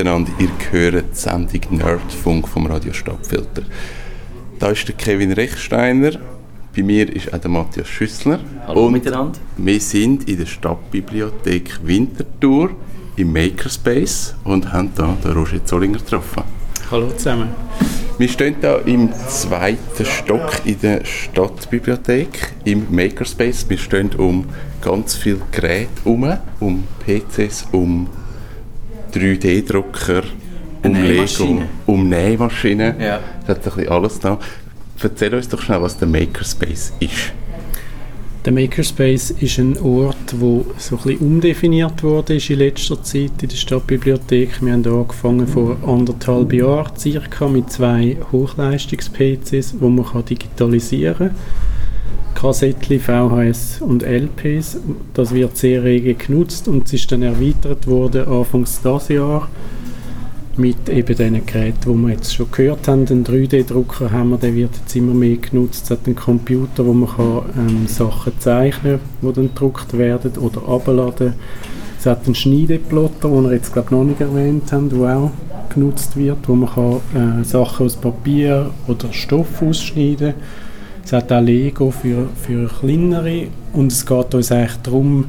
Miteinander, ihr hört die Sendung Nerdfunk vom Radio Stadtfilter. Da ist der Kevin Rechsteiner, bei mir ist auch der Matthias Schüssler. Hallo und miteinander. Wir sind in der Stadtbibliothek Winterthur im Makerspace und haben hier den Roger Zollinger getroffen. Hallo zusammen. Wir stehen hier im zweiten Stock in der Stadtbibliothek im Makerspace. Wir stehen um ganz viele Geräte herum, um PCs, um 3D-Drucker, um Lego, um Nähmaschinen. Ja. Das hat ein bisschen alles da. Erzähl uns doch schnell, was der Makerspace ist. Der Makerspace ist ein Ort, wo so ein bisschen umdefiniert wurde in letzter Zeit in der Stadtbibliothek. Wir haben angefangen vor anderthalb Jahren circa mit zwei Hochleistungs-PCs, die man digitalisieren kann. Kassettchen, VHS und LPs. Das wird sehr rege genutzt und es ist dann erweitert worden Anfangs dieses Jahr mit eben diesen Geräten, die wir jetzt schon gehört haben. Den 3D-Drucker haben wir, der wird jetzt immer mehr genutzt. Es hat einen Computer, wo man kann, ähm, Sachen zeichnen kann, die dann gedruckt werden oder abladen. Es hat einen Schneideplotter, den wir jetzt glaube noch nicht erwähnt haben, der auch genutzt wird, wo man kann, äh, Sachen aus Papier oder Stoff ausschneiden kann. Es hat auch Lego für, für kleinere und es geht uns eigentlich darum,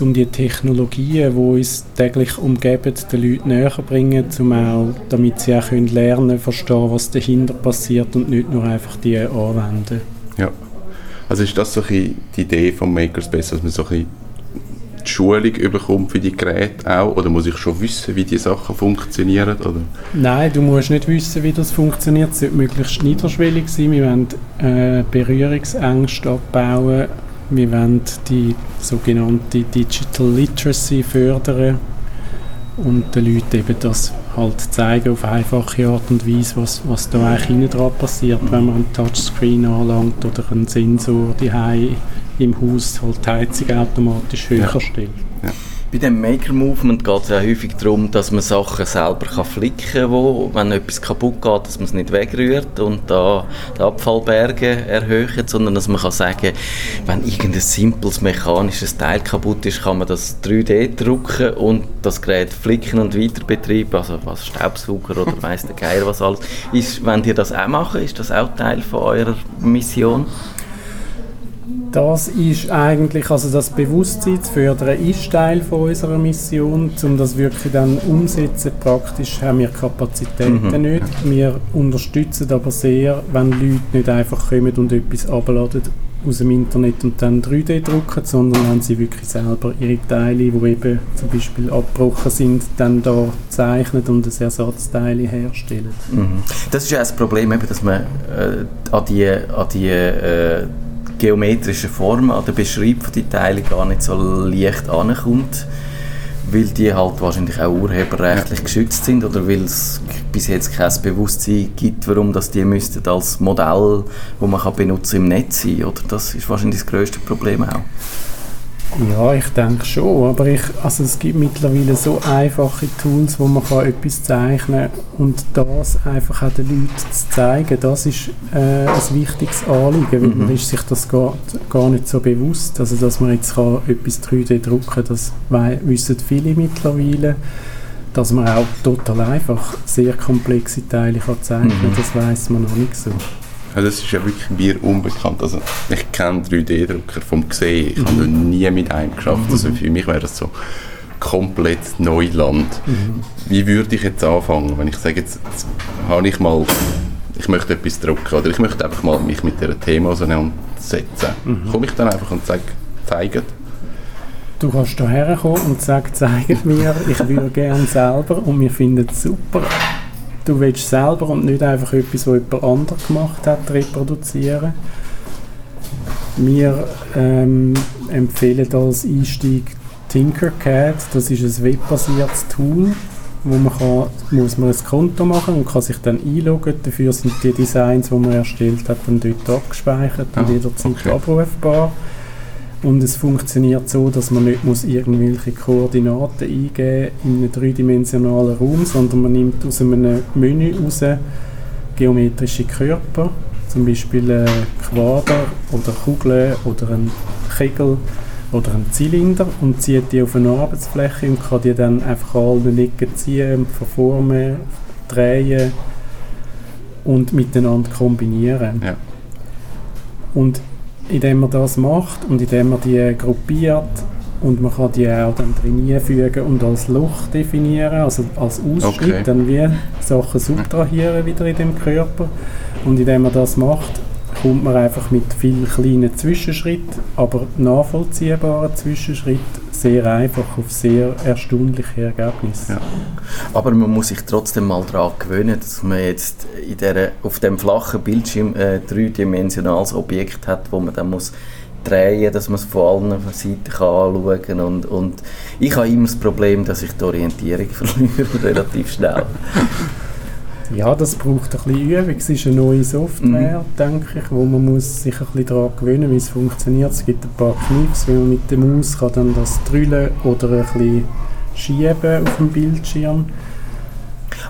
um die Technologien, die uns täglich umgeben, den Leuten näher bringen, um auch, damit sie auch können lernen verstehen, was dahinter passiert und nicht nur einfach die anwenden. Ja, also ist das so die Idee vom Makerspace, dass man so ein die Schulung bekommt für die Geräte auch? Oder muss ich schon wissen, wie die Sachen funktionieren? Oder? Nein, du musst nicht wissen, wie das funktioniert. Es sollte möglichst niederschwellig sein. Wir wollen äh, Berührungsängste abbauen wir wollen die sogenannte Digital Literacy fördern und den Leuten eben das halt zeigen auf einfache Art und Weise, was, was da eigentlich dran passiert, wenn man einen Touchscreen anlangt oder einen Sensor die im Haus halt die Heizung automatisch höher ja. stellt. Ja. Bei dem Maker-Movement geht es ja häufig darum, dass man Sachen selber kann flicken kann, wo, wenn etwas kaputt geht, dass man es nicht wegrührt und da die Abfallberge erhöht, sondern dass man kann sagen, wenn irgendein simples mechanisches Teil kaputt ist, kann man das 3D drucken und das Gerät flicken und weiter betreiben, also was Staubsauger oder weiss der Geier was alles. Ist, wenn ihr das auch machen, ist das auch Teil von eurer Mission? Das ist eigentlich, also das Bewusstsein zu fördern, ist Teil von unserer Mission. Um das wirklich dann umsetzen, praktisch haben wir Kapazitäten mhm. nicht. Wir unterstützen aber sehr, wenn Leute nicht einfach kommen und etwas abladen aus dem Internet und dann 3D drucken, sondern wenn sie wirklich selber ihre Teile, die eben zum Beispiel abgebrochen sind, dann da zeichnen und ein Ersatzteil herstellen. Mhm. Das ist ja das Problem, eben, dass man äh, an die, an die äh, geometrischen Formen an der Beschreibung der Teile gar nicht so leicht ankommt, weil die halt wahrscheinlich auch urheberrechtlich geschützt sind oder weil es bis jetzt kein Bewusstsein gibt, warum das die müssten als Modell, wo man kann benutzen im Netz sein, oder? Das ist wahrscheinlich das größte Problem auch. Ja, ich denke schon, aber ich, also es gibt mittlerweile so einfache Tools, wo man kann etwas zeichnen kann und das einfach auch den Leuten zu zeigen, das ist äh, ein wichtiges Anliegen, weil mhm. man ist sich das gar, gar nicht so bewusst, also dass man jetzt kann etwas 3D drucken kann, das wissen viele mittlerweile, dass man auch total einfach sehr komplexe Teile kann zeichnen kann, mhm. das weiß man noch nicht so. Also das ist ja wirklich mir unbekannt. Also ich kenne 3D-Drucker vom Gesehen, ich mhm. habe noch nie mit einem geschafft. Also mhm. für mich wäre das so komplett Neuland. Mhm. Wie würde ich jetzt anfangen, wenn ich sage, jetzt, jetzt habe ich mal, ich möchte etwas drucken oder ich möchte einfach mal mich mit diesem Thema auseinandersetzen. Mhm. Komme ich dann einfach und sage, zeige Du kannst hierher kommen und sagen, zeig mir, ich würde gerne selber und wir finden es super du willst selber und nicht einfach etwas, was jemand anderes gemacht hat, reproduzieren. Wir ähm, empfehlen als Einstieg Tinkercad. Das ist ein webbasiertes Tool, wo man kann, muss man ein Konto machen und kann sich dann einloggen. Dafür sind die Designs, die man erstellt hat, dann dort abgespeichert und ah, jederzeit okay. abrufbar. Und es funktioniert so, dass man nicht muss irgendwelche Koordinaten eingeben in einem dreidimensionalen Raum, sondern man nimmt aus einem Menü raus geometrische Körper, zum Beispiel ein Quader oder Kugeln oder ein Kegel oder einen Zylinder und zieht die auf eine Arbeitsfläche und kann die dann einfach an allen Ecken ziehen, verformen, drehen und miteinander kombinieren. Ja. Und indem man das macht und indem man die gruppiert und man kann die auch dann drin einfügen und als Loch definieren, also als Ausschnitt, Okay. dann wie Sachen subtrahieren wieder in dem Körper. Und indem man das macht, kommt man einfach mit vielen kleinen Zwischenschritten, aber nachvollziehbaren Zwischenschritten sehr einfach auf sehr erstaunliche Ergebnisse. Ja. Aber man muss sich trotzdem mal daran gewöhnen, dass man jetzt in der, auf dem flachen Bildschirm ein dreidimensionales Objekt hat, wo man dann muss drehen, dass man es von allen Seiten anschauen kann. Und, und ich habe immer das Problem, dass ich die Orientierung verliere, relativ schnell. Ja, das braucht ein bisschen Übung. Es ist eine neue Software, denke ich, wo man muss sich ein bisschen daran gewöhnen, wie es funktioniert. Es gibt ein paar Kniffs, wie man mit der Maus kann dann das drüllen oder ein bisschen schieben auf dem Bildschirm.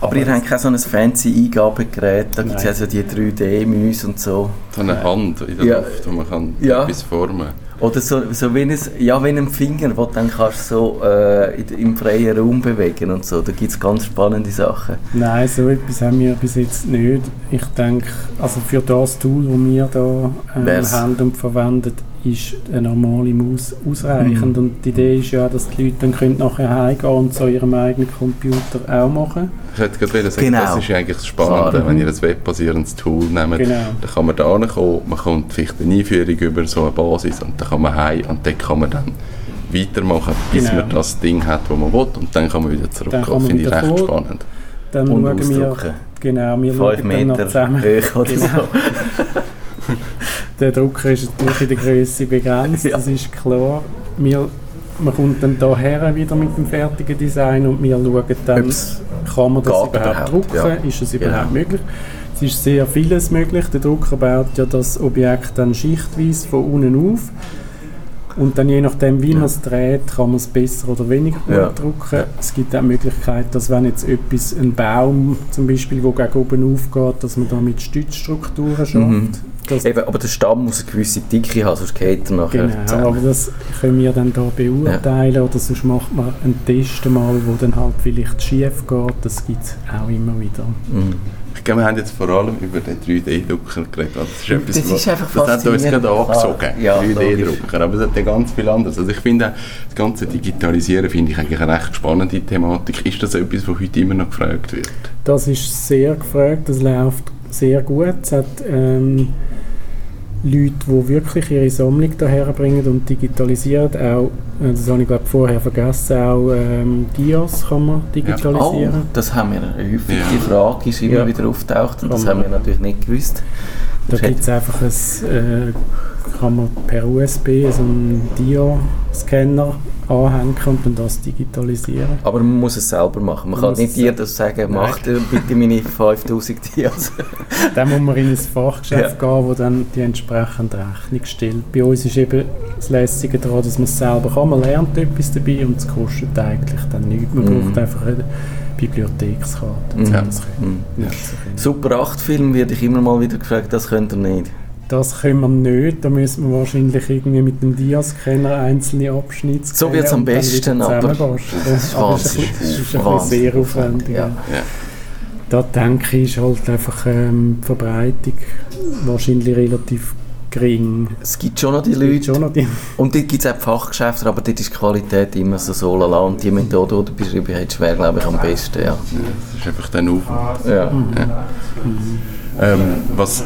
Aber ihr habt kein so ein fancy Eingabegerät, da gibt es ja so die 3D-Menüs und so. So eine Hand in der Ja. Luft, wo man kann Ja. etwas formen Oder so, so wie, ein, ja, wie ein Finger, du dann kannst so äh, im freien Raum bewegen und so. Da gibt es ganz spannende Sachen. Nein, so etwas haben wir bis jetzt nicht. Ich denke, also für das Tool, das wir da ähm, haben und verwendet, ist eine normale Maus ausreichend. Mhm. Und die Idee ist ja, dass die Leute dann können nachher heimgehen und so ihrem eigenen Computer auch machen. Ich hätte gerade sagen, Genau. das ist eigentlich das Spannende, Klar. wenn ihr ein webbasierendes Tool nehmt, Genau. dann kann man da hinkommen, man kommt vielleicht eine Einführung über so eine Basis und dann kann man heim und dann kann man dann weitermachen, bis Genau. man das Ding hat, das man will und dann kann man wieder man Finde ich recht vor- spannend. Dann Und schauen wir, genau, wir 5 schauen dann noch Meter zusammen. hoch oder Genau. so. Der Drucker ist natürlich in der Größe begrenzt, Ja. das ist klar. Wir, man kommt dann hierher wieder mit dem fertigen Design und wir schauen dann, Ob's kann man das überhaupt überhaupt, drucken, ja. ist es Genau. überhaupt möglich. Es ist sehr vieles möglich. Der Drucker baut ja das Objekt dann schichtweise von unten auf. Und dann je nachdem, wie man es dreht, kann man es besser oder weniger gut Ja. drucken. Es gibt auch die Möglichkeit, dass wenn jetzt etwas, ein Baum zum Beispiel, der gegen oben aufgeht, dass man da mit Stützstrukturen schafft. Mhm. Das, Eben, aber der Stamm muss eine gewisse Dicke haben, sonst geht er nachher Genau, zusammen. aber das können wir dann da beurteilen oder sonst macht man einen Test mal, wo dann halt vielleicht schief geht. Das gibt es auch immer wieder. Mhm. Ich glaube, wir haben jetzt vor allem über den 3D-Drucker geredet. Das ist, etwas, Das ist einfach das hat uns gerade angezogen, ja, 3D-Drucker. Aber es hat ja ganz viel anderes. Also ich finde, auch, das ganze Digitalisieren finde ich eigentlich eine recht spannende Thematik. Ist das etwas, was heute immer noch gefragt wird? Das ist sehr gefragt, das läuft sehr gut. Es hat ähm, Leute, die wirklich ihre Sammlung daher bringen und digitalisieren. Auch, äh, das habe ich glaube vorher vergessen, auch ähm, Dias kann man Oh, digitalisieren. das haben wir häufig. Ja. Die Frage ist immer Ja. wieder auftaucht und das haben wir natürlich nicht gewusst. Da gibt es einfach ein, äh, kann man per USB so einen Dia-Scanner anhängen und dann das digitalisieren. Aber man muss es selber machen. Man Man kann nicht das sagen, mach bitte meine 5000 Dias. Dann muss man in ein Fachgeschäft Ja. gehen, wo dann die entsprechende Rechnung stellt. Bei uns ist eben das Lässige daran, dass man es selber kann. Man lernt etwas dabei und es kostet eigentlich dann nichts. Man Mhm. braucht einfach eine Bibliothekskarte, um Mhm. das können. Mhm. können. Super 8 Film werde ich immer mal wieder gefragt, das könnt ihr nicht. Das können wir nicht. Da müssen wir wahrscheinlich irgendwie mit dem Diascanner einzelne Abschnitte So am scannen und dann besten, aber das ist Aber es wahnsinnig. ist, es ist ein sehr aufwendig. Ja. ja. Ja. Da denke ich, ist halt einfach ähm, die Verbreitung wahrscheinlich relativ gering. Es gibt schon noch die Leute, schon noch die und dort gibt es auch Fachgeschäfte, aber dort ist die Qualität immer so so lala. Und die Methode, die du beschrieben hast, wäre, glaube ich, am besten. Ja. Das ist einfach dann Aufwand. Ja. Ähm, was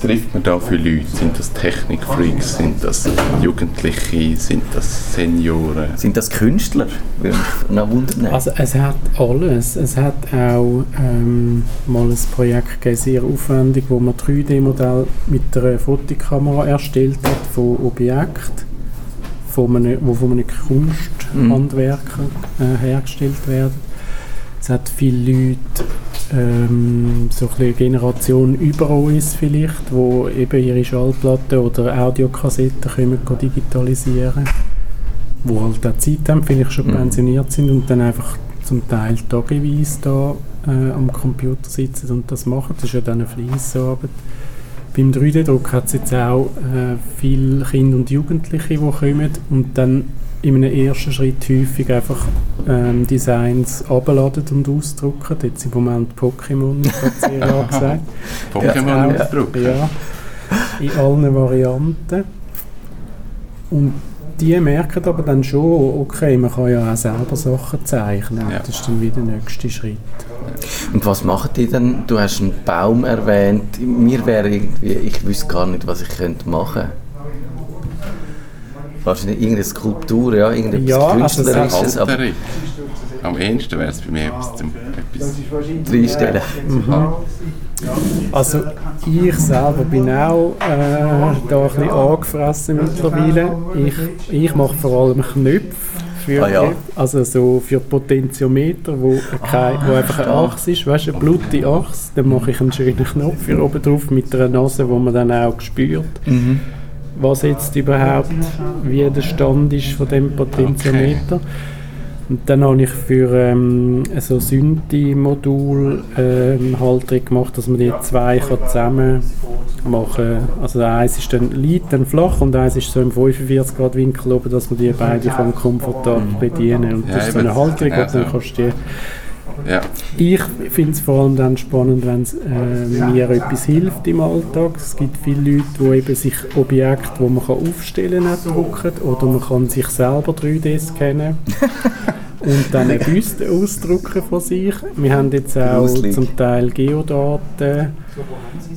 trifft man da für Leute? Sind das Technikfreaks? Sind das Jugendliche? Sind das Senioren? Sind das Künstler? Würde mich noch wundern. Also es hat alles. Es hat auch ähm, mal ein Projekt gegeben, sehr aufwendig, wo man 3D-Modell mit einer Fotokamera erstellt hat von Objekten, von einem, wo von einem Kunsthandwerker äh, hergestellt werden. Es hat viele Leute, ähm, so ein bisschen Generation über uns vielleicht, wo eben ihre Schallplatten oder Audiokassetten können digitalisieren wo halt auch Zeit haben, vielleicht schon Mhm. pensioniert sind und dann einfach zum Teil tageweise da äh, am Computer sitzen und das machen. Das ist ja dann eine Fleissarbeit. beim 3D-Druck hat es jetzt auch äh, viele Kinder und Jugendliche, die kommen und dann in einem ersten Schritt häufig einfach ähm, Designs abladen und ausdrucken. Jetzt im Moment Pokémon, hat sehr gesagt. Pokémon ausdrucken? Ja, in allen Varianten. Und die merken aber dann schon, okay, man kann ja auch selber Sachen zeichnen. Ja. Das ist dann wieder der nächste Schritt. Und was macht ihr denn? Du hast einen Baum erwähnt. Mir wäre irgendwie, ich wüsste gar nicht, was ich könnte machen könnte. Wahrscheinlich irgendeine Skulptur, ja, irgendetwas ja, Künstlerisches. Also Am ehesten wäre es bei mir etwas zum etwas reinstellen. Mhm. Also ich selber bin auch äh, da ein bisschen angefressen mittlerweile. Ich, ich mache vor allem Knöpfe für, ah, ja. also so für Potentiometer, wo, kein, wo einfach eine Achse ist, weißt du, eine blutige Achse, dann mache ich einen schönen Knopf für oben drauf mit einer Nase, wo man dann auch spürt. Mhm was jetzt überhaupt, wie der Stand ist von dem Potentiometer. Okay. Und dann habe ich für ähm, so Synthi-Modul ähm, Halterung gemacht, dass man die zwei kann zusammen machen kann. Also eins ist dann liegt dann flach und eins ist so im 45 Grad Winkel oben, dass man die beide kann komfortabel bedienen kann. Und das ist so eine Halterung, und dann kannst du die ja. Ich finde es vor allem dann spannend, wenn es äh, mir etwas hilft im Alltag. Es gibt viele Leute, die eben sich Objekte, die man kann aufstellen kann, drucken oder man kann sich selber 3D scannen und dann eine Büste ausdrucken von sich. Wir haben jetzt auch zum Teil Geodaten.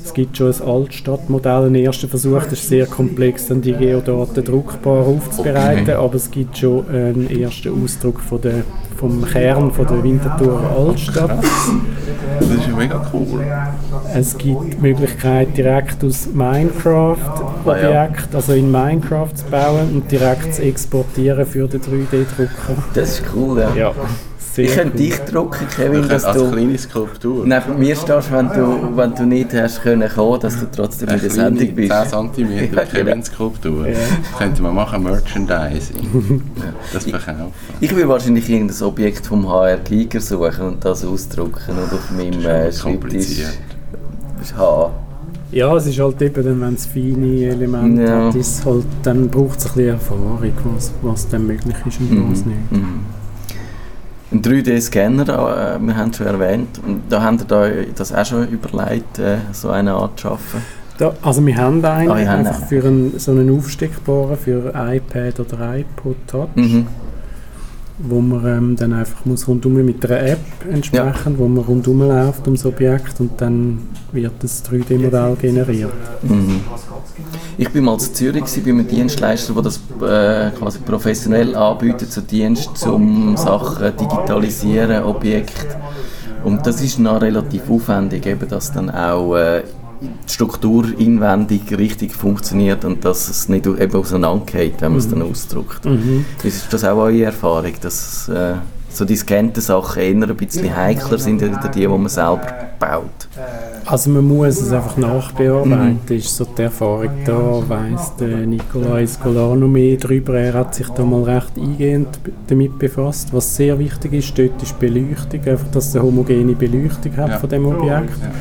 Es gibt schon ein Altstadtmodell, ein erster Versuch, das ist sehr komplex, dann die Geodaten druckbar aufzubereiten, okay. aber es gibt schon einen ersten Ausdruck von der vom Kern von der Winterthur Altstadt. Das ist ja mega cool. Es gibt die Möglichkeit, direkt aus Minecraft-Objekt, ah, also in Minecraft zu bauen und direkt zu exportieren für den 3D-Drucker. Das ist cool, ja. ja. Sehr ich könnte dich drucken, Kevin, dass als du kleine Skulptur. neben mir stehst, wenn du, wenn du nicht hast können kommen, dass du trotzdem in der Sendung bist. 10 cm genau. Kevin-Skulptur. Ja. Könnte man machen, Merchandising. das verkaufen. Ich, ich will wahrscheinlich irgendein Objekt vom HR Giger suchen und das ausdrucken und auf meinem äh, Schreibtisch haben. Ja, es ist halt eben, wenn es feine Elemente ja. hat, ist halt, dann braucht es ein bisschen Erfahrung, was, was dann möglich ist und mhm. was nicht. Mhm. Ein 3D-Scanner, äh, wir haben es schon erwähnt, und da haben ihr da das auch schon überlegt, äh, so eine Art zu schaffen? Da, also wir haben einen, ah, einfach einen. für einen, so einen aufsteckbaren für iPad oder iPod Touch. Mhm wo man ähm, dann einfach muss rundum mit einer App entsprechen, ja. wo man rundum läuft ums Objekt und dann wird das 3D-Modell generiert. Mhm. Ich bin mal in Zürich bei einem Dienstleister, der das äh, quasi professionell anbietet, so Dienst zum Sachen digitalisieren, Objekte. Und das ist noch relativ aufwendig, eben, dass dann auch äh, die Struktur inwendig richtig funktioniert und dass es nicht eben auseinandergeht, wenn man es dann mhm. ausdruckt. Mhm. Ist das auch eure Erfahrung, dass äh, so die scannten Sachen eher ein bisschen heikler sind als die, die man selber baut? Also man muss es einfach nachbearbeiten, mhm. ist so die Erfahrung da, weiss der Nicolai Scolano mehr darüber, er hat sich da mal recht eingehend damit befasst. Was sehr wichtig ist, dort ist Beleuchtung, einfach, dass es eine homogene Beleuchtung hat ja. von dem Objekt. Ja.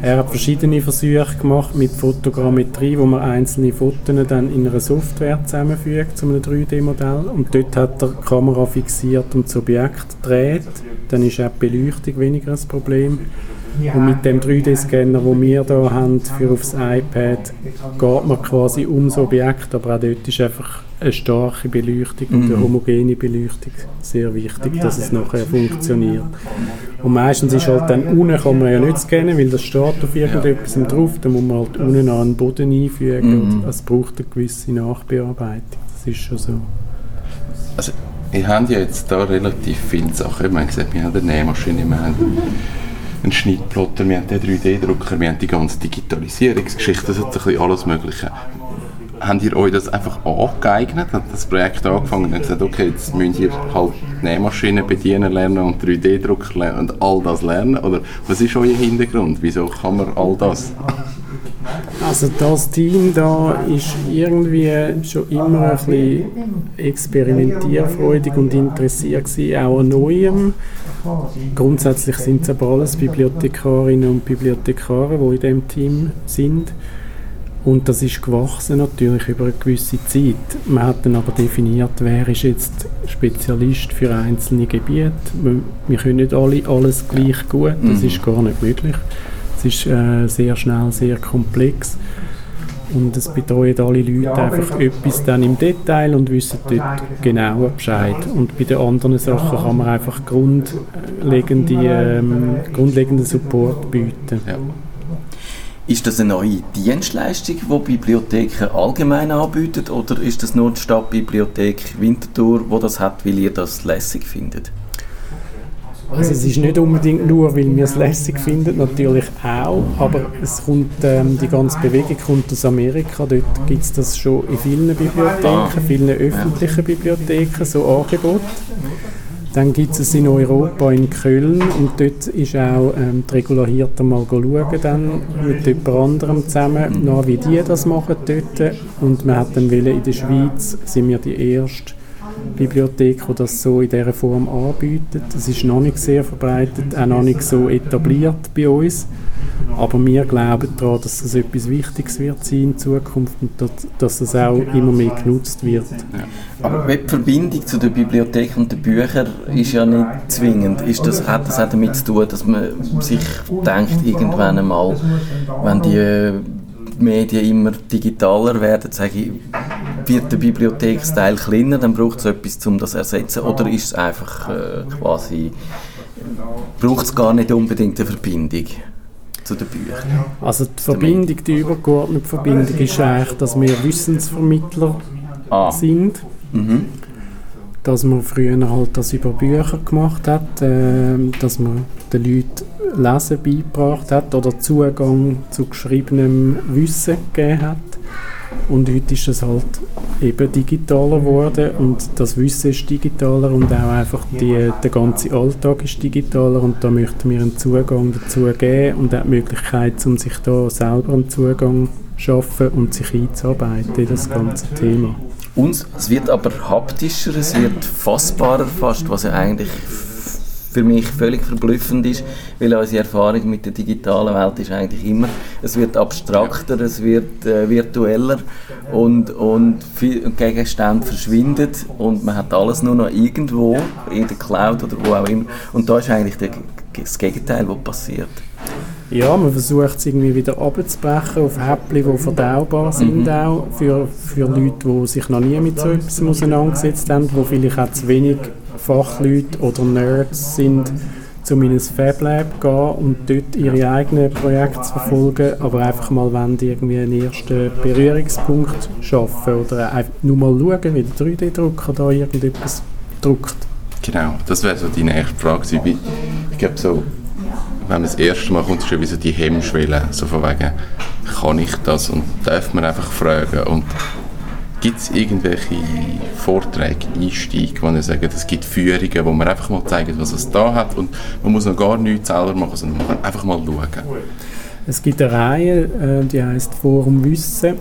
Er hat verschiedene Versuche gemacht mit Fotogrammetrie, wo man einzelne Fotos dann in einer Software zusammenfügt zu einem 3D-Modell. Und dort hat er die Kamera fixiert und das Objekt dreht. Dann ist auch die Beleuchtung weniger ein Problem. Und mit dem 3D-Scanner, den wir hier haben für aufs iPad, geht man quasi ums Objekt, aber auch dort ist einfach eine starke Beleuchtung und eine mhm. homogene Beleuchtung sehr wichtig, dass es nachher funktioniert. Und meistens ist halt dann unten kann man ja nicht scannen, weil das steht auf irgendetwas ja. drauf, dann muss man halt unten an den Boden einfügen mhm. und es braucht eine gewisse Nachbearbeitung. Das ist schon so. Also, wir haben ja jetzt da relativ viele Sachen. Ich meine, gesagt, wir haben eine Nähmaschine, wir haben einen Schnittplotter, wir haben den 3D-Drucker, wir haben die ganze Digitalisierungsgeschichte, das hat ein bisschen alles Mögliche habt ihr euch das einfach angeeignet? Hat das Projekt angefangen und gesagt, okay, jetzt müsst ihr halt Nähmaschinen bedienen lernen und 3D-Drucker lernen und all das lernen? Oder was ist euer Hintergrund? Wieso kann man all das? Also das Team da ist irgendwie schon immer ein bisschen experimentierfreudig und interessiert auch an Neuem. Grundsätzlich sind es aber alles Bibliothekarinnen und Bibliothekare, die in diesem Team sind. Und das ist gewachsen natürlich über eine gewisse Zeit. Man hat dann aber definiert, wer ist jetzt Spezialist für einzelne Gebiete. Wir, wir können nicht alle alles gleich gut, das Mhm. ist gar nicht möglich. Es ist äh, sehr schnell, sehr komplex. Und es betreuen alle Leute einfach etwas dann im Detail und wissen dort genauer Bescheid. Und bei den anderen Sachen kann man einfach grundlegende, ähm, grundlegenden Support bieten. Ja. Ist das eine neue Dienstleistung, die Bibliotheken allgemein anbieten, oder ist das nur die Stadtbibliothek Winterthur, wo das hat, weil ihr das lässig findet? Also es ist nicht unbedingt nur, weil wir es lässig finden, natürlich auch, aber es kommt, ähm, die ganze Bewegung kommt aus Amerika. Dort gibt es das schon in vielen Bibliotheken, vielen öffentlichen Bibliotheken, so Angebote. Dann gibt es in Europa, in Köln, und dort ist auch ähm, die Regularierter mal schauen, dann mit jemand anderem zusammen, nach wie die das machen dort. Und man hat dann wollen, in der Schweiz sind wir die erste Bibliothek, die das so in dieser Form anbietet. Das ist noch nicht sehr verbreitet, auch noch nicht so etabliert bei uns. Aber wir glauben daran, dass das etwas Wichtiges wird sein in Zukunft und dass, das auch immer mehr genutzt wird. Aber die Verbindung zu der Bibliothek und den Büchern ist ja nicht zwingend. Ist das, hat das auch damit zu tun, dass man sich denkt, irgendwann einmal, wenn die äh, Medien immer digitaler werden, sage ich, wird der Bibliotheksteil kleiner, dann braucht es etwas, um das zu ersetzen? Oder ist es einfach äh, quasi, braucht es gar nicht unbedingt eine Verbindung zu den Büchern? Also die Verbindung, die übergeordnete Verbindung ist eigentlich, dass wir Wissensvermittler Ah. sind. Mhm. Dass man früher halt das über Bücher gemacht hat, ähm, dass man den Leuten Lesen beigebracht hat oder Zugang zu geschriebenem Wissen gegeben hat. Und heute ist es halt eben digitaler geworden und das Wissen ist digitaler und auch einfach die, der ganze Alltag ist digitaler und da möchten wir einen Zugang dazu geben und auch die Möglichkeit, um sich da selber einen Zugang zu schaffen und sich einzuarbeiten in das ganze Thema. Und es wird aber haptischer, es wird fassbarer fast, was ja eigentlich für mich völlig verblüffend ist, weil unsere Erfahrung mit der digitalen Welt ist eigentlich immer, es wird abstrakter, es wird äh, virtueller und, und viel Gegenstände verschwinden und man hat alles nur noch irgendwo in der Cloud oder wo auch immer und da ist eigentlich der, das Gegenteil, was passiert. Ja, man versucht es irgendwie wieder abzubrechen auf Häppchen, die verdaubar sind auch für, für Leute, die sich noch nie mit so etwas auseinandergesetzt haben, die vielleicht auch zu wenig Fachleute oder Nerds sind, um in ein Fab Lab gehen und dort ihre eigenen Projekte zu verfolgen, aber einfach mal wollen, irgendwie einen ersten Berührungspunkt schaffen oder einfach nur mal schauen, wie der 3D-Drucker da irgendetwas druckt. Genau, das wäre so die nächste Frage Ich glaube so, wenn man das erste Mal kommt, ist schon wie so die Hemmschwelle, so von wegen, kann ich das und darf man einfach fragen und gibt es irgendwelche Vorträge, Einstiege, wo ihr sagt, es gibt Führungen, wo man einfach mal zeigt, was es da hat und man muss noch gar nichts selber machen, sondern man kann einfach mal schauen. Es gibt eine Reihe, äh, die heißt Forum Wissen,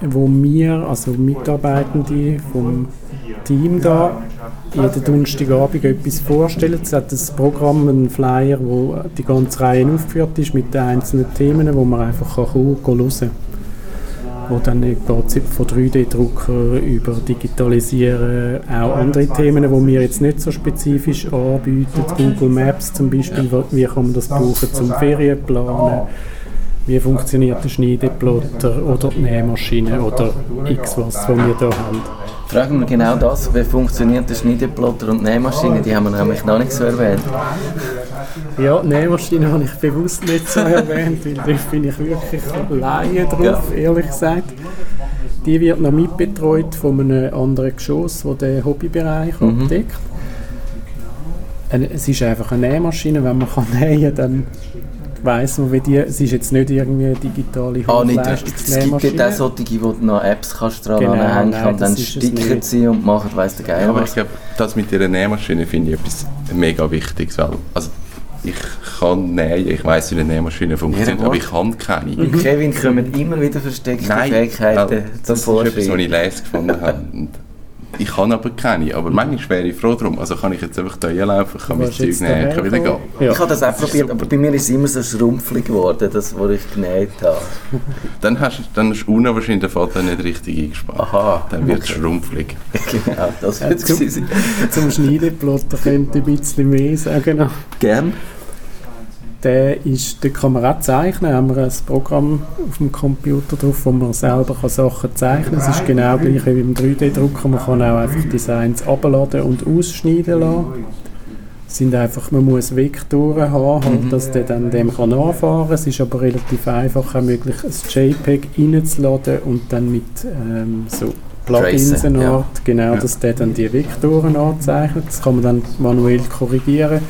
wo wir, also Mitarbeitende vom Team da, jeden Donnerstagabend etwas vorstellen. Es hat ein Programm, einen Flyer, wo die ganze Reihe aufgeführt ist mit den einzelnen Themen, wo man einfach kann hören kann. Wo dann geht von 3D-Drucker über Digitalisieren, auch andere Themen, die wir jetzt nicht so spezifisch anbieten. Google Maps zum Beispiel, wie kann man das brauchen zum Ferienplanen? Wie funktioniert der Schneideplotter oder die Nähmaschine oder x was, was wir da haben. Fragen wir genau das, wie funktioniert der Schneideplotter und die Nähmaschine, die haben wir nämlich noch nicht so erwähnt. Ja, die Nähmaschine habe ich bewusst nicht so erwähnt, weil da bin ich wirklich Laie drauf, ehrlich gesagt. Die wird noch mitbetreut von einem anderen Geschoss, das den Hobbybereich abdeckt. Äh, Es ist einfach eine Nähmaschine, wenn man kann nähen kann, dann weiss man, wie die, es ist jetzt nicht irgendwie eine digitale Ah, nicht, es gibt dort auch solche, wo du noch Apps kannst dran Genau, anhängen nein, und dann sticken sie und machen weiss der Geil Aber ich was. glaube, das mit dieser Nähmaschine finde ich etwas mega Wichtiges, weil also ich kann nähen, ich weiß, wie eine Nähmaschine funktioniert, Ja, aber ich kann keine. Bei Kevin kommen immer wieder versteckte Nein, Fähigkeiten weil zum das ist etwas, was Vorschein. ich lesen gefunden habe. Ich habe aber keine. Aber manchmal wäre ich froh darum. Also kann ich jetzt einfach hier laufen, kann mein Zeug nehmen, kann wieder gehen. Ja. Ich habe das auch probiert, aber bei mir ist es immer so schrumpflig geworden, das, was ich genäht habe. Dann hast du dann du unten wahrscheinlich den Vater nicht richtig eingespannt. Aha. Dann wird es schrumpflig. genau, das Ja, wird es zum, gewesen sein. zum Schneideplotter könnte ich ein bisschen mehr sagen. noch. Der ist, den kann man auch zeichnen. Haben wir ein Programm auf dem Computer drauf, wo man selber kann Sachen zeichnen kann. Es ist genau gleich wie beim 3D-Drucker. Man kann auch einfach Designs abladen und ausschneiden lassen. Es sind einfach, man muss Vektoren haben, halt, dass der dann dem kann anfahren kann. Es ist aber relativ einfach auch möglich, ein JPEG reinzuladen und dann mit ähm, so Plugins eine ja. Art, genau, Ja. dass der dann die Vektoren anzeichnet. Das kann man dann manuell korrigieren.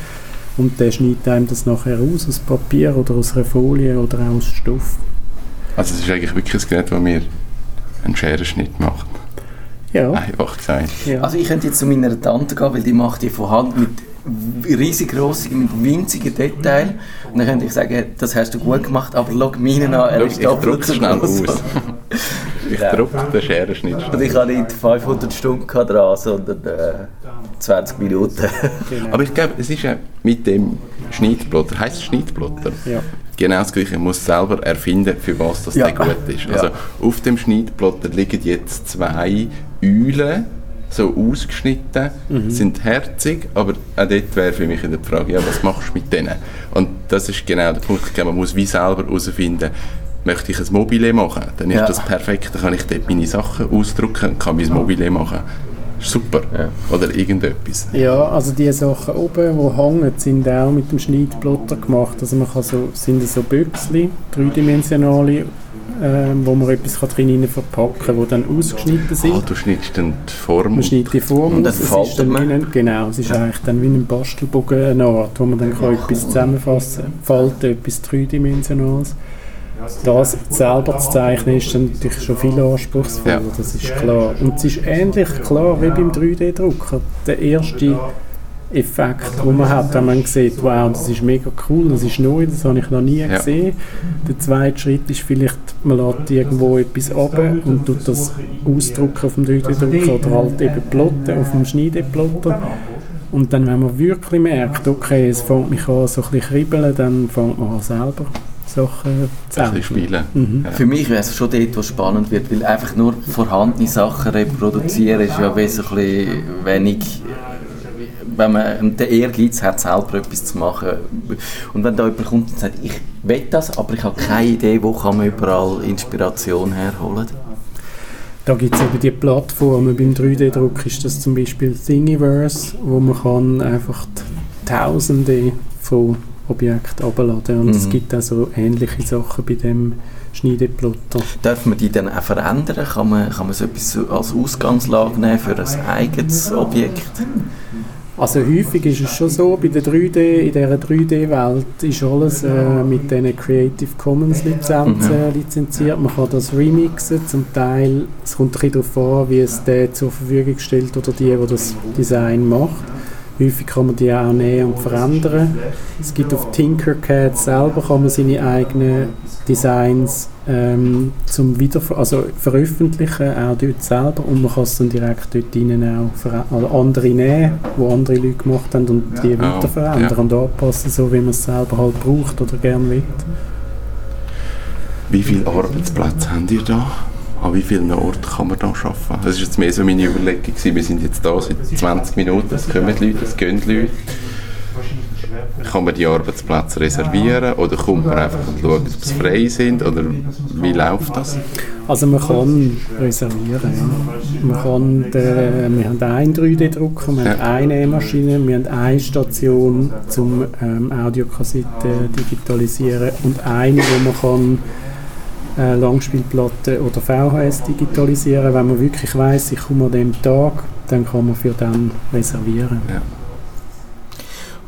Und der schneidet einem das nachher aus, aus Papier oder aus einer Folie oder auch aus Stoff. Also es ist eigentlich wirklich ein Gerät, das mir einen Scherenschnitt macht. Ja, Einfach gesagt. ja. Also ich könnte jetzt zu meiner Tante gehen, weil die macht die von Hand mit riesig mit winzigen Details. Und dann könnte ich sagen, das hast du gut gemacht, aber schau meinen an, er ist ich drucke schnell aus. Ich Ja. drucke den Scherenschnitt Und schnell. ich habe nicht 500 Stunden dran, sondern äh, 20 Minuten. genau. Aber ich glaube, es ist ja mit dem Schneidplotter, heisst es Schneidplotter? ja. Genau das Gleiche. Man muss selber erfinden, für was das Ja. der gut ist. Ja. Also auf dem Schneidplotter liegen jetzt zwei Eulen, so ausgeschnitten, sind herzig, aber auch dort wäre für mich in der Frage, ja, was machst du mit denen? Und das ist genau der Punkt, ich glaube, man muss wie selber herausfinden, möchte ich ein Mobile machen, dann ist Ja. das perfekt, dann kann ich dort meine Sachen ausdrucken und kann mein Mobile machen. Super. Ja. Oder irgendetwas. Ja, also die Sachen oben, die hängen, sind auch mit dem Schneidplotter gemacht. Also man kann so, sind so Büchsli, dreidimensionale, ähm, wo man etwas drin rein verpacken kann, die dann ausgeschnitten sind. Ah, du schneidest dann die Form Man schneidet die Form Und dann aus, es ist dann man. ein, Genau, es ist eigentlich dann wie ein Bastelbogen eine Art, wo man dann kann etwas zusammenfassen kann, falten, etwas dreidimensionales. Das selber zu zeichnen ist dann natürlich schon viel anspruchsvoller, Ja. das ist klar. Und es ist ähnlich klar wie beim 3D-Drucker. Der erste Effekt, den man hat, wenn man sieht, wow, das ist mega cool, das ist neu, das habe ich noch nie Ja. gesehen. Der zweite Schritt ist vielleicht, man lädt irgendwo etwas ab und tut das ausdrucken auf dem 3D-Drucker oder halt eben plotten auf dem Schneideplotter. Und dann, wenn man wirklich merkt, okay, es fängt mich an so ein bisschen kribbeln, dann fängt man an selber Sachen ein zu bisschen spielen. Mhm. Ja. Für mich wäre es schon dort, wo spannend wird, weil einfach nur vorhandene Sachen reproduzieren ist ja wesentlich wenig, wenn man den Ehrgeiz hat, selber etwas zu machen. Und wenn da jemand kommt und sagt, ich will das, aber ich habe keine Idee, wo kann man überall Inspiration herholen. Da gibt es eben die Plattformen, beim 3D-Druck ist das zum Beispiel Thingiverse, wo man kann einfach Tausende von Objekten abladen und es Mhm. gibt auch so ähnliche Sachen bei dem Schneideplotter. Darf man die dann auch verändern? Kann man, kann man so etwas als Ausgangslage nehmen für ein eigenes Objekt? Also häufig ist es schon so, bei der 3D, in dieser 3D-Welt ist alles äh, mit diesen Creative Commons Lizenzen lizenziert. Man kann das remixen, zum Teil, es kommt ein bisschen darauf an, wie es der zur Verfügung stellt oder die, die das Design macht. Häufig kann man die auch nehmen und verändern. Es gibt auf Tinkercad selber kann man seine eigenen Designs ähm, zum wieder also veröffentlichen, auch dort selber und man kann es dann direkt dort rein auch also andere nehmen, die andere Leute gemacht haben und die weiter verändern und anpassen, so wie man es selber halt braucht oder gerne will. Wie viele Arbeitsplätze habt ihr da? An wie vielen Orten kann man da arbeiten? Das ist jetzt mehr so meine Überlegung. Gewesen. Wir sind jetzt da seit 20 Minuten, es kommen Leute, es gehen Leute. Kann man die Arbeitsplätze reservieren oder kommt man einfach und schaut, ob sie frei sind? Oder wie läuft das? Also man kann reservieren, ja. Man kann, den, wir haben einen 3D-Drucker, wir haben Ja. eine Nähmaschine, wir haben eine Station zum ähm, Audiokassetten digitalisieren und eine, wo man kann äh, Langspielplatte oder VHS digitalisieren. Wenn man wirklich weiß, ich komme an dem Tag, dann kann man für den reservieren. Ja.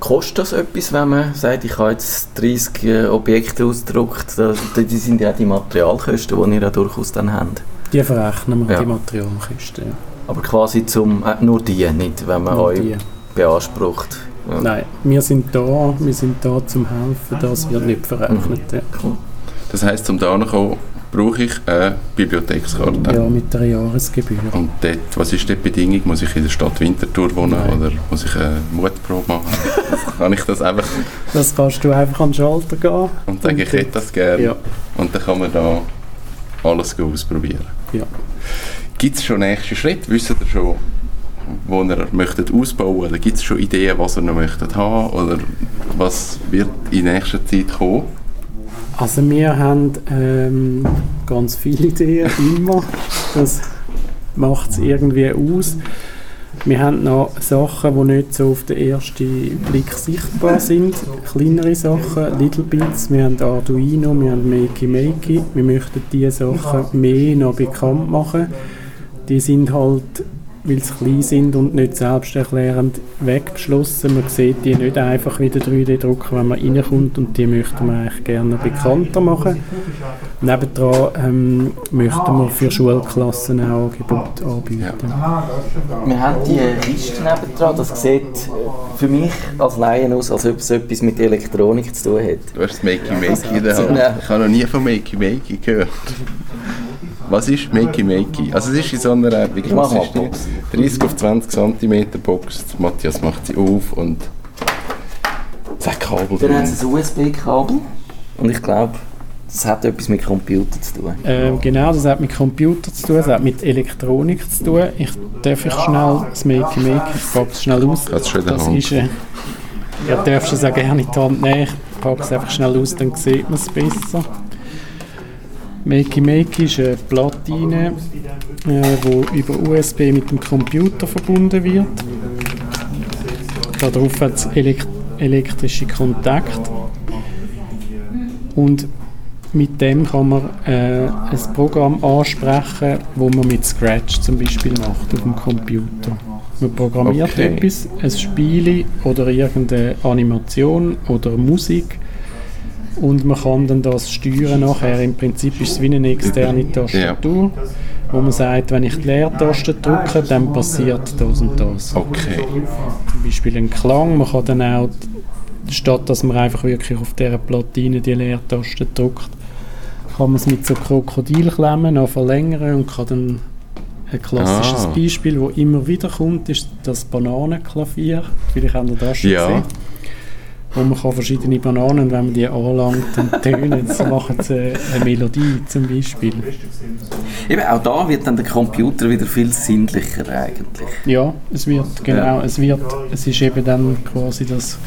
Kostet das etwas, wenn man sagt, ich habe jetzt 30 äh, Objekte ausgedruckt? Da, da- die sind ja die Materialkosten, die ihr ja durchaus dann habt. Die verrechnen wir, Ja. die Materialkosten. Ja. Aber quasi zum, äh, nur die, nicht, wenn man Nur euch die. beansprucht. Ja. Nein, wir sind da, wir sind da zum helfen, das wird nicht verrechnet. Ja. Das heisst, zum da kommen, brauche ich eine Bibliothekskarte. Ja, mit einer Jahresgebühr. Und dort, was ist die Bedingung? Muss ich in der Stadt Winterthur wohnen Nein. oder muss ich eine Mutprobe machen? kann ich das einfach Das kannst du einfach an den Schalter gehen. und sagen, ich hätte das gerne? Ja. Und dann kann man da alles ausprobieren. Ja. Gibt es schon nächste Schritte? Wisst ihr schon, wo ihr möchtet ausbauen Oder gibt es schon Ideen, was ihr noch möchtet haben? Oder was wird in nächster Zeit kommen? Also wir haben ähm, ganz viele Ideen, immer. Das macht es irgendwie aus. Wir haben noch Sachen, die nicht so auf den ersten Blick sichtbar sind. Kleinere Sachen, Little Bits. Wir haben Arduino, wir haben Makey Makey. Wir möchten diese Sachen mehr noch bekannt machen. Die sind halt, weil sie klein sind und nicht selbsterklärend wegbeschlossen. Man sieht die nicht einfach wie der 3D-Drucker, wenn man reinkommt und die möchten wir eigentlich gerne bekannter machen. Nebendran ähm, möchten wir für Schulklassen auch Angebote anbieten. Wir haben die Kiste nebendran, das sieht für mich als Laien aus, als ob es etwas mit Elektronik zu tun hat. Du hast das Makey Makey in der So, Hand. Ich habe noch nie von Makey Makey gehört. Was ist Makey Makey? Also es ist in so einer, wie groß ist die? Box. 30 auf 20 cm Box. Matthias macht sie auf und das Kabel Dann haben drin. sie ein USB-Kabel und ich glaube, das hat etwas mit Computer zu tun. Ähm, genau, das hat mit Computer zu tun, das hat mit Elektronik zu tun. Ich darf ich schnell das Makey Makey, ich packe es schnell aus. Kannst du schon in der Das Hand. ist, äh, ja, darfst du es auch gerne in die Hand nehmen. Ich packe es einfach schnell aus, dann sieht man es besser. Makey Makey ist eine Platine, die über USB mit dem Computer verbunden wird. Darauf hat es elek elektrische Kontakt. Und mit dem kann man äh, ein Programm ansprechen, wo man mit Scratch zum Beispiel macht auf dem Computer. Man programmiert Okay. etwas, ein Spiel oder irgendeine Animation oder Musik und man kann dann das steuern nachher. Im Prinzip ist es wie eine externe Tastatur, wo man sagt, wenn ich die Leertaste drücke, dann passiert das und das. Okay. Zum Beispiel ein Klang, man kann dann auch, statt dass man einfach wirklich auf dieser Platine die Leertaste drückt, kann man es mit so Krokodilklemmen noch verlängern und kann dann ein klassisches Ah. Beispiel, das immer wieder kommt, ist das Bananenklavier. Vielleicht habt ihr das schon Ja. gesehen. Wo man kann verschiedene Bananen, wenn man die anlangt, dann tönen sie, machen sie eine, Melodie zum Beispiel. Eben, auch da wird dann der Computer wieder viel sinnlicher eigentlich. Ja, es wird, genau, es wird, es ist eben dann quasi das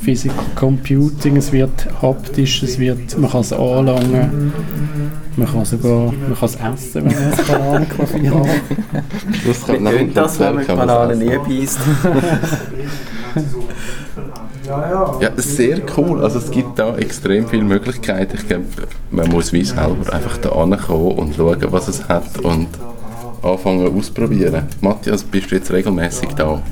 Physical Computing, es wird haptisch, es wird, man kann es anlangen, man kann sogar, man kann es essen, wenn man ein Bananenklavier hat. Das das, wenn man die Banane nie beißt? Ja, sehr cool. Also es gibt da extrem viele Möglichkeiten. Ich glaube, man muss wie selber einfach da ankommen und schauen, was es hat und anfangen ausprobieren. Matthias, bist du jetzt regelmäßig da?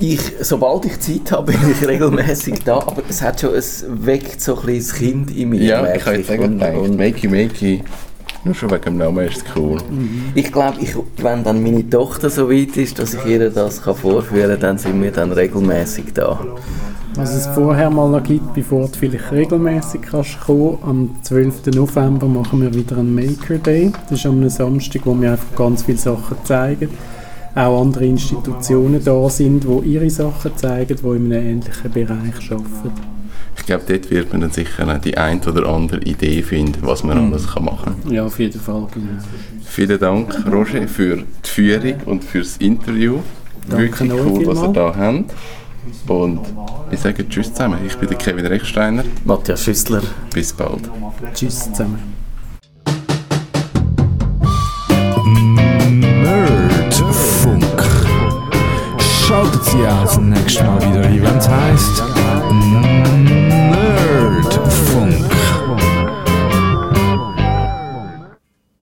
Ich, sobald ich Zeit habe, bin ich regelmäßig da, aber es hat schon, es weckt so ein bisschen das Kind in mir. Ja, ich habe jetzt Und- gedacht, und Makey Makey, nur schon wegen dem Namen ist es cool. Ich glaube, ich, wenn dann meine Tochter so weit ist, dass ich ihr das kann vorführen kann, dann sind wir dann regelmäßig da. Was es vorher mal noch gibt, bevor du vielleicht regelmäßig kannst kommen, am 12. November machen wir wieder einen Maker Day. Das ist am Samstag, wo wir einfach ganz viele Sachen zeigen. Auch andere Institutionen da sind, die ihre Sachen zeigen, die in einem ähnlichen Bereich arbeiten. Ich glaube, dort wird man dann sicher die ein oder andere Idee finden, was man alles kann machen kann. Ja, auf jeden Fall. Genau. Vielen Dank, Roger, für die Führung und fürs Interview. Danke Wirklich cool, was ihr da habt. Und ich sage Tschüss zusammen. Ich bin der Kevin Rechsteiner. Matthias Schüssler. Bis bald. Tschüss zusammen. Nerdfunk. Schaltet Sie auch das nächste Mal wieder ein, wenn es heisst